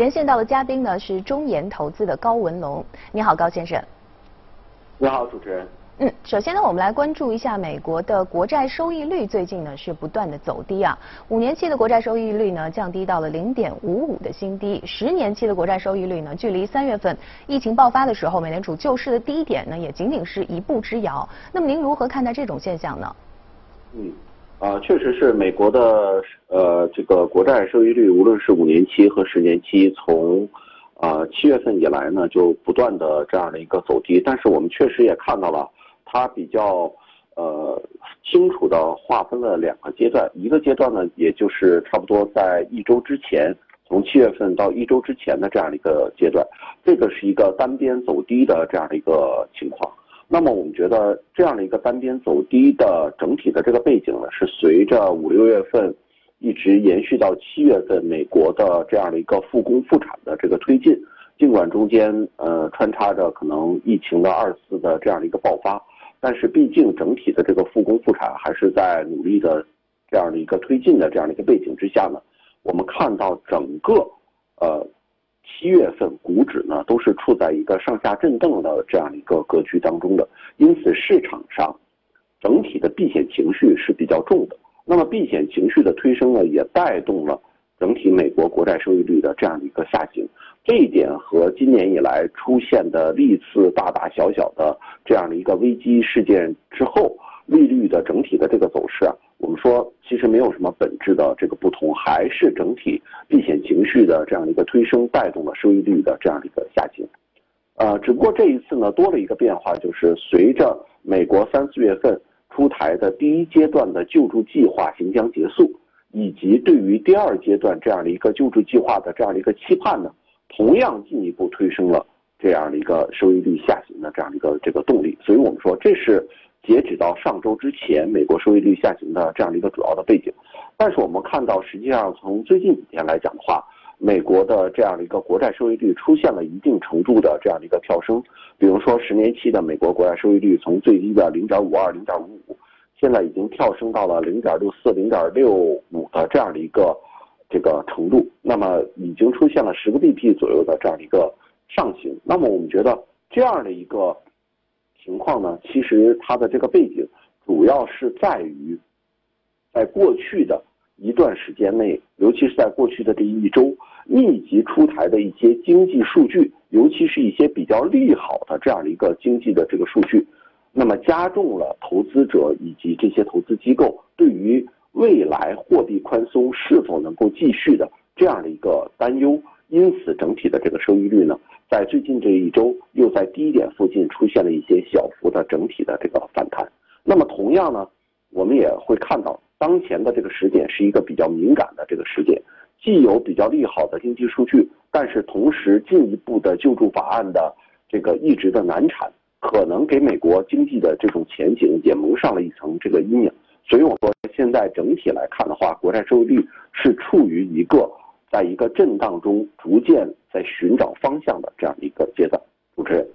连线到的嘉宾呢是中研投资的高文龙，你好，高先生。你好，主持人。嗯，首先呢，我们来关注一下美国的国债收益率最近呢是不断的走低啊，五年期的国债收益率呢降低到了零点五五的新低，十年期的国债收益率呢距离三月份疫情爆发的时候美联储救市的低点呢也仅仅是一步之遥。那么您如何看待这种现象呢？嗯，啊，确实是美国的呃这个国债收益率，无论是五年期和十年期，从啊七月份以来呢就不断的这样的一个走低，但是我们确实也看到了。它比较呃清楚的划分了两个阶段，一个阶段呢，也就是差不多在一周之前，从七月份到一周之前的这样的一个阶段，这个是一个单边走低的这样的一个情况。那么我们觉得这样的一个单边走低的整体的这个背景呢，是随着五六月份一直延续到七月份美国的这样的一个复工复产的这个推进，尽管中间呃穿插着可能疫情的二次的这样的一个爆发。但是毕竟整体的这个复工复产还是在努力的这样的一个推进的这样的一个背景之下呢，我们看到整个呃七月份股指呢都是处在一个上下震荡的这样一个格局当中的，因此市场上整体的避险情绪是比较重的。那么避险情绪的推升呢，也带动了整体美国国债收益率的这样的一个下行。这一点和今年以来出现的历次大大小小的这样的一个危机事件之后，利率的整体的这个走势啊，我们说其实没有什么本质的这个不同，还是整体避险情绪的这样一个推升带动了收益率的这样的一个下行。呃，只不过这一次呢多了一个变化，就是随着美国三四月份出台的第一阶段的救助计划行将结束，以及对于第二阶段这样的一个救助计划的这样的一个期盼呢。同样进一步推升了这样的一个收益率下行的这样的一个这个动力，所以我们说这是截止到上周之前美国收益率下行的这样的一个主要的背景。但是我们看到，实际上从最近几天来讲的话，美国的这样的一个国债收益率出现了一定程度的这样的一个跳升。比如说十年期的美国国债收益率从最低的零点五二、零点五五，现在已经跳升到了零点六四、零点六五的这样的一个。这个程度，那么已经出现了十个 BP 左右的这样的一个上行。那么我们觉得这样的一个情况呢，其实它的这个背景主要是在于，在过去的一段时间内，尤其是在过去的这一周，密集出台的一些经济数据，尤其是一些比较利好的这样的一个经济的这个数据，那么加重了投资者以及这些投资机构对于。未来货币宽松是否能够继续的这样的一个担忧，因此整体的这个收益率呢，在最近这一周又在低点附近出现了一些小幅的整体的这个反弹。那么同样呢，我们也会看到当前的这个时点是一个比较敏感的这个时点，既有比较利好的经济数据，但是同时进一步的救助法案的这个一直的难产，可能给美国经济的这种前景也蒙上了一层这个阴影。所以我说，现在整体来看的话，国债收益率是处于一个在一个震荡中，逐渐在寻找方向的这样一个阶段。主持人。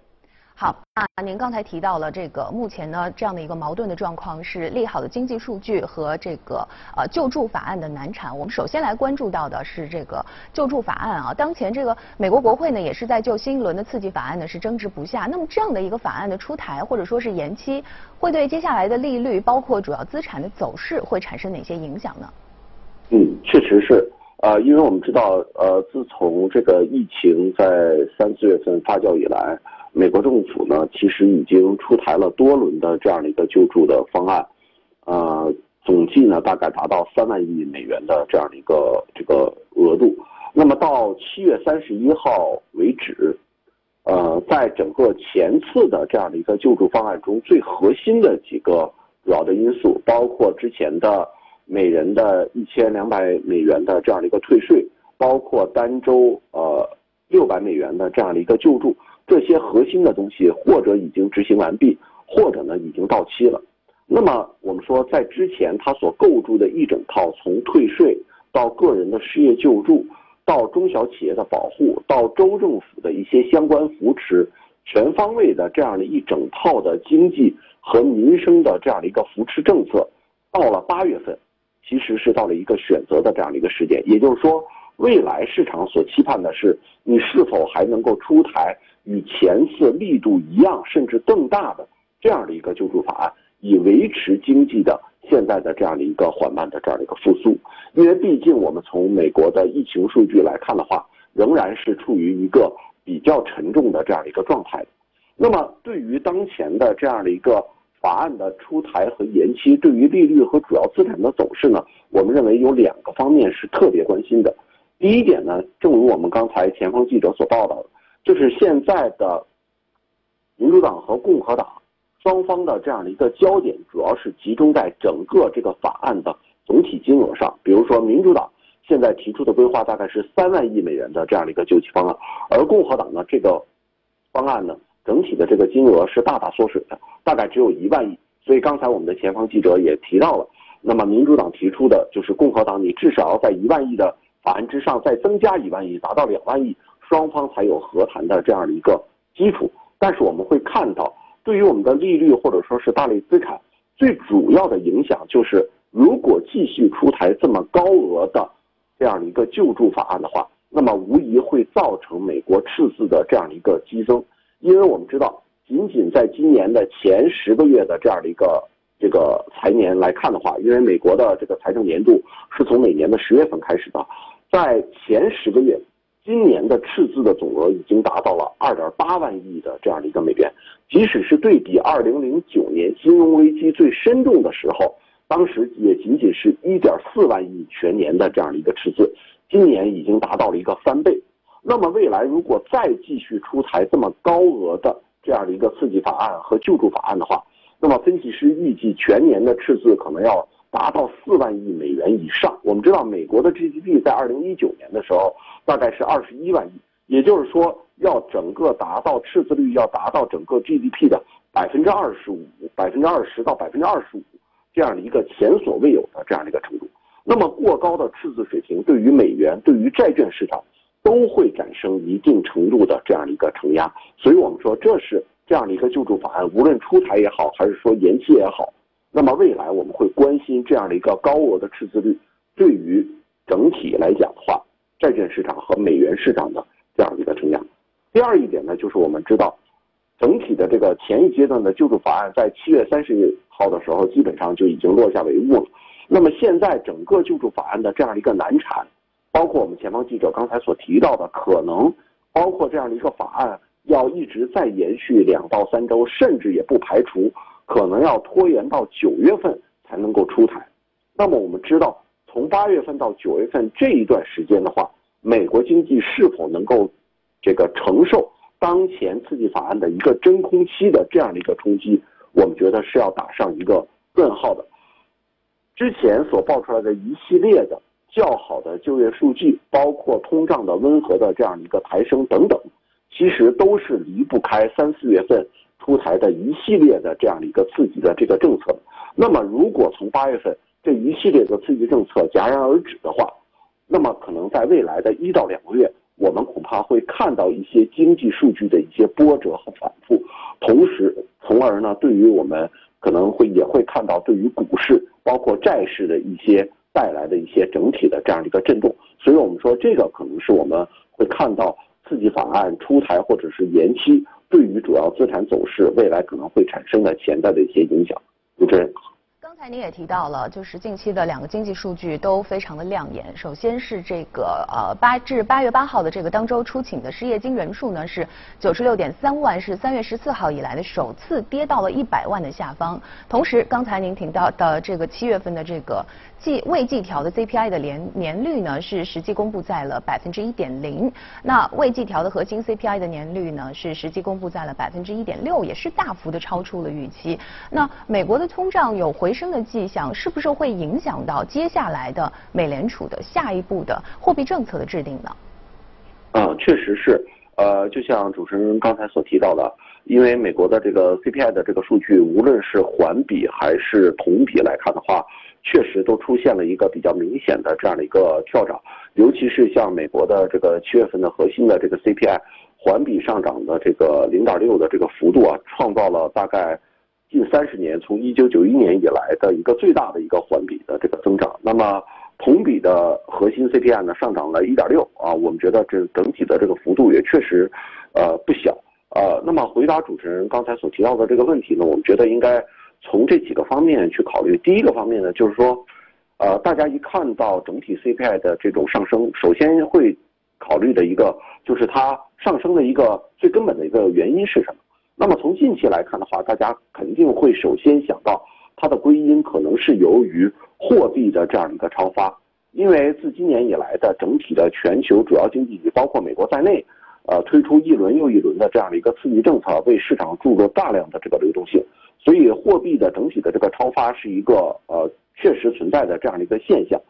好，那您刚才提到了这个目前呢这样的一个矛盾的状况是利好的经济数据和这个呃救助法案的难产。我们首先来关注到的是这个救助法案啊，当前这个美国国会呢也是在就新一轮的刺激法案呢是争执不下。那么这样的一个法案的出台或者说是延期，会对接下来的利率包括主要资产的走势会产生哪些影响呢？嗯，确实是呃，因为我们知道呃，自从这个疫情在三四月份发酵以来。美国政府呢，其实已经出台了多轮的这样的一个救助的方案，呃，总计呢大概达到三万亿美元的这样的一个这个额度。那么到七月三十一号为止，呃，在整个前次的这样的一个救助方案中，最核心的几个主要的因素，包括之前的每人的一千两百美元的这样的一个退税，包括单周呃六百美元的这样的一个救助。这些核心的东西，或者已经执行完毕，或者呢已经到期了。那么我们说，在之前他所构筑的一整套，从退税到个人的失业救助，到中小企业的保护，到州政府的一些相关扶持，全方位的这样的一整套的经济和民生的这样的一个扶持政策，到了八月份，其实是到了一个选择的这样的一个时间。也就是说，未来市场所期盼的是，你是否还能够出台与前次力度一样甚至更大的这样的一个救助法案，以维持经济的现在的这样的一个缓慢的这样的一个复苏？因为毕竟我们从美国的疫情数据来看的话，仍然是处于一个比较沉重的这样一个状态。那么对于当前的这样的一个法案的出台和延期，对于利率和主要资产的走势呢，我们认为有两个方面是特别关心的。第一点呢，正如我们刚才前方记者所报道的，就是现在的民主党和共和党双方的这样的一个焦点，主要是集中在整个这个法案的总体金额上。比如说，民主党现在提出的规划大概是三万亿美元的这样的一个救济方案，而共和党呢，这个方案呢。整体的这个金额是大大缩水的，大概只有一万亿。所以刚才我们的前方记者也提到了，那么民主党提出的就是共和党，你至少要在一万亿的法案之上再增加一万亿，达到两万亿，双方才有和谈的这样的一个基础。但是我们会看到，对于我们的利率或者说是大类资产，最主要的影响就是，如果继续出台这么高额的这样的一个救助法案的话，那么无疑会造成美国赤字的这样的一个激增。因为我们知道，仅仅在今年的前十个月的这样的一个这个财年来看的话，因为美国的这个财政年度是从每年的十月份开始的，在前十个月，今年的赤字的总额已经达到了二点八万亿的这样的一个美元。即使是对比二零零九年金融危机最深重的时候，当时也仅仅是一点四万亿全年的这样的一个赤字，今年已经达到了一个翻倍。那么未来如果再继续出台这么高额的这样的一个刺激法案和救助法案的话，那么分析师预计全年的赤字可能要达到四万亿美元以上。我们知道美国的 GDP 在二零一九年的时候大概是二十一万亿，也就是说要整个达到赤字率要达到整个 GDP 的百分之二十五、百分之二十到百分之二十五这样的一个前所未有的这样的一个程度。那么过高的赤字水平对于美元、对于债券市场。都会产生一定程度的这样的一个承压，所以我们说这是这样的一个救助法案，无论出台也好，还是说延期也好，那么未来我们会关心这样的一个高额的赤字率对于整体来讲的话，债券市场和美元市场的这样的一个承压。第二一点呢，就是我们知道，整体的这个前一阶段的救助法案在七月三十号的时候基本上就已经落下帷幕了，那么现在整个救助法案的这样一个难产。包括我们前方记者刚才所提到的，可能包括这样的一个法案要一直再延续两到三周，甚至也不排除可能要拖延到九月份才能够出台。那么我们知道，从八月份到九月份这一段时间的话，美国经济是否能够这个承受当前刺激法案的一个真空期的这样的一个冲击，我们觉得是要打上一个问号的。之前所爆出来的一系列的。较好的就业数据，包括通胀的温和的这样一个抬升等等，其实都是离不开三四月份出台的一系列的这样的一个刺激的这个政策。那么，如果从八月份这一系列的刺激政策戛然而止的话，那么可能在未来的一到两个月，我们恐怕会看到一些经济数据的一些波折和反复，同时，从而呢，对于我们可能会也会看到对于股市包括债市的一些。带来的一些整体的这样的一个震动，所以我们说这个可能是我们会看到刺激法案出台或者是延期，对于主要资产走势未来可能会产生的潜在的一些影响。主持人。刚才您也提到了，就是近期的两个经济数据都非常的亮眼。首先是这个呃八至八月八号的这个当周出勤的失业金人数呢是九十六点三万，是三月十四号以来的首次跌到了一百万的下方。同时，刚才您提到的这个七月份的这个季未季调的 CPI 的年年率呢是实际公布在了百分之一点零。那未季调的核心 CPI 的年率呢是实际公布在了百分之一点六，也是大幅的超出了预期。那美国的通胀有回升。的迹象是不是会影响到接下来的美联储的下一步的货币政策的制定呢？嗯，确实是。呃，就像主持人刚才所提到的，因为美国的这个 CPI 的这个数据，无论是环比还是同比来看的话，确实都出现了一个比较明显的这样的一个跳涨。尤其是像美国的这个七月份的核心的这个 CPI，环比上涨的这个零点六的这个幅度啊，创造了大概。近三十年，从一九九一年以来的一个最大的一个环比的这个增长。那么，同比的核心 CPI 呢上涨了一点六啊，我们觉得这整体的这个幅度也确实呃不小呃。那么回答主持人刚才所提到的这个问题呢，我们觉得应该从这几个方面去考虑。第一个方面呢，就是说呃大家一看到整体 CPI 的这种上升，首先会考虑的一个就是它上升的一个最根本的一个原因是什么？那么从近期来看的话，大家肯定会首先想到它的归因可能是由于货币的这样一个超发，因为自今年以来的整体的全球主要经济体，包括美国在内，呃，推出一轮又一轮的这样的一个刺激政策，为市场注入大量的这个流动性，所以货币的整体的这个超发是一个呃确实存在的这样的一个现象，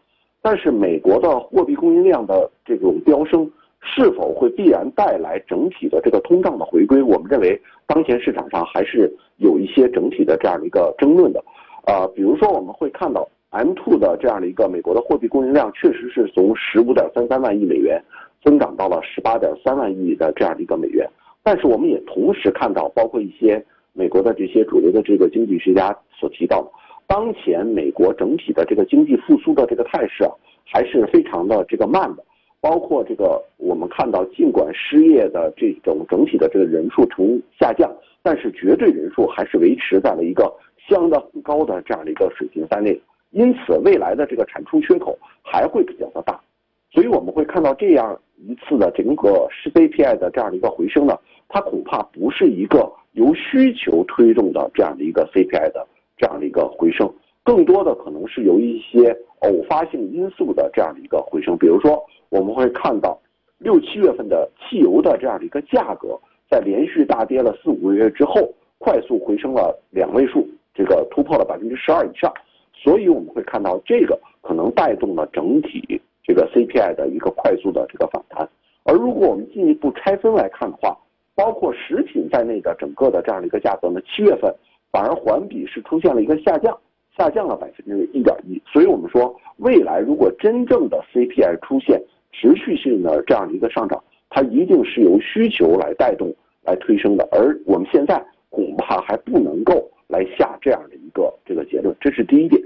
但是美国的货币供应量的这种飙升。是否会必然带来整体的这个通胀的回归？我们认为当前市场上还是有一些整体的这样的一个争论的。啊，比如说我们会看到 M2 的这样的一个美国的货币供应量确实是从十五点三三万亿美元增长到了十八点三万亿的这样的一个美元。但是我们也同时看到，包括一些美国的这些主流的这个经济学家所提到的，当前美国整体的这个经济复苏的这个态势啊，还是非常的这个慢的。包括这个，我们看到，尽管失业的这种整体的这个人数呈下降，但是绝对人数还是维持在了一个相当高的这样的一个水平在内。因此，未来的这个产出缺口还会比较的大。所以我们会看到这样一次的整个 CPI 的这样的一个回升呢，它恐怕不是一个由需求推动的这样的一个 CPI 的这样的一个回升，更多的可能是由一些偶发性因素的这样的一个回升，比如说。我们会看到，六七月份的汽油的这样的一个价格，在连续大跌了四五个月之后，快速回升了两位数，这个突破了百分之十二以上。所以我们会看到，这个可能带动了整体这个 CPI 的一个快速的这个反弹。而如果我们进一步拆分来看的话，包括食品在内的整个的这样的一个价格呢，七月份反而环比是出现了一个下降，下降了百分之一点一。所以我们说，未来如果真正的 CPI 出现，持续性的这样的一个上涨，它一定是由需求来带动、来推升的，而我们现在恐怕还不能够来下这样的一个这个结论，这是第一点。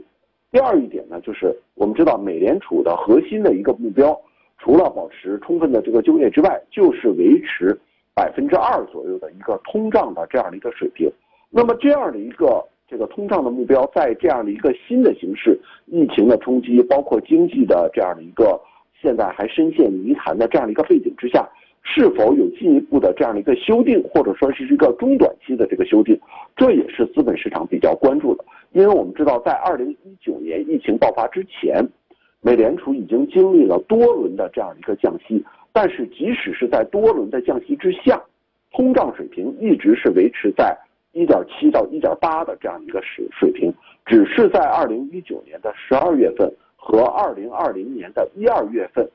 第二一点呢，就是我们知道美联储的核心的一个目标，除了保持充分的这个就业之外，就是维持百分之二左右的一个通胀的这样的一个水平。那么这样的一个这个通胀的目标，在这样的一个新的形势、疫情的冲击，包括经济的这样的一个。现在还深陷泥潭的这样的一个背景之下，是否有进一步的这样的一个修订，或者说是一个中短期的这个修订，这也是资本市场比较关注的。因为我们知道，在二零一九年疫情爆发之前，美联储已经经历了多轮的这样一个降息，但是即使是在多轮的降息之下，通胀水平一直是维持在一点七到一点八的这样一个水水平，只是在二零一九年的十二月份。和二零二零年的一二月份，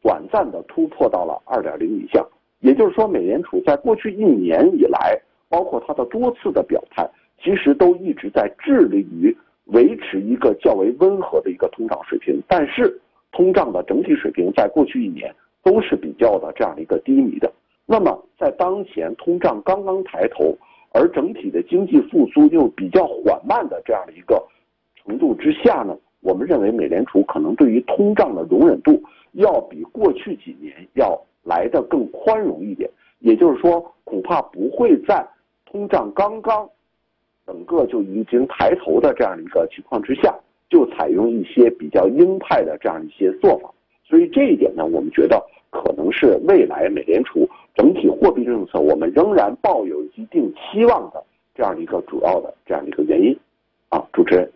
短暂的突破到了二点零以下，也就是说，美联储在过去一年以来，包括它的多次的表态，其实都一直在致力于维持一个较为温和的一个通胀水平。但是，通胀的整体水平在过去一年都是比较的这样的一个低迷的。那么，在当前通胀刚刚抬头，而整体的经济复苏又比较缓慢的这样的一个程度之下呢？我们认为，美联储可能对于通胀的容忍度要比过去几年要来的更宽容一点。也就是说，恐怕不会在通胀刚刚整个就已经抬头的这样一个情况之下，就采用一些比较鹰派的这样一些做法。所以这一点呢，我们觉得可能是未来美联储整体货币政策我们仍然抱有一定期望的这样一个主要的这样一个原因。啊，主持人。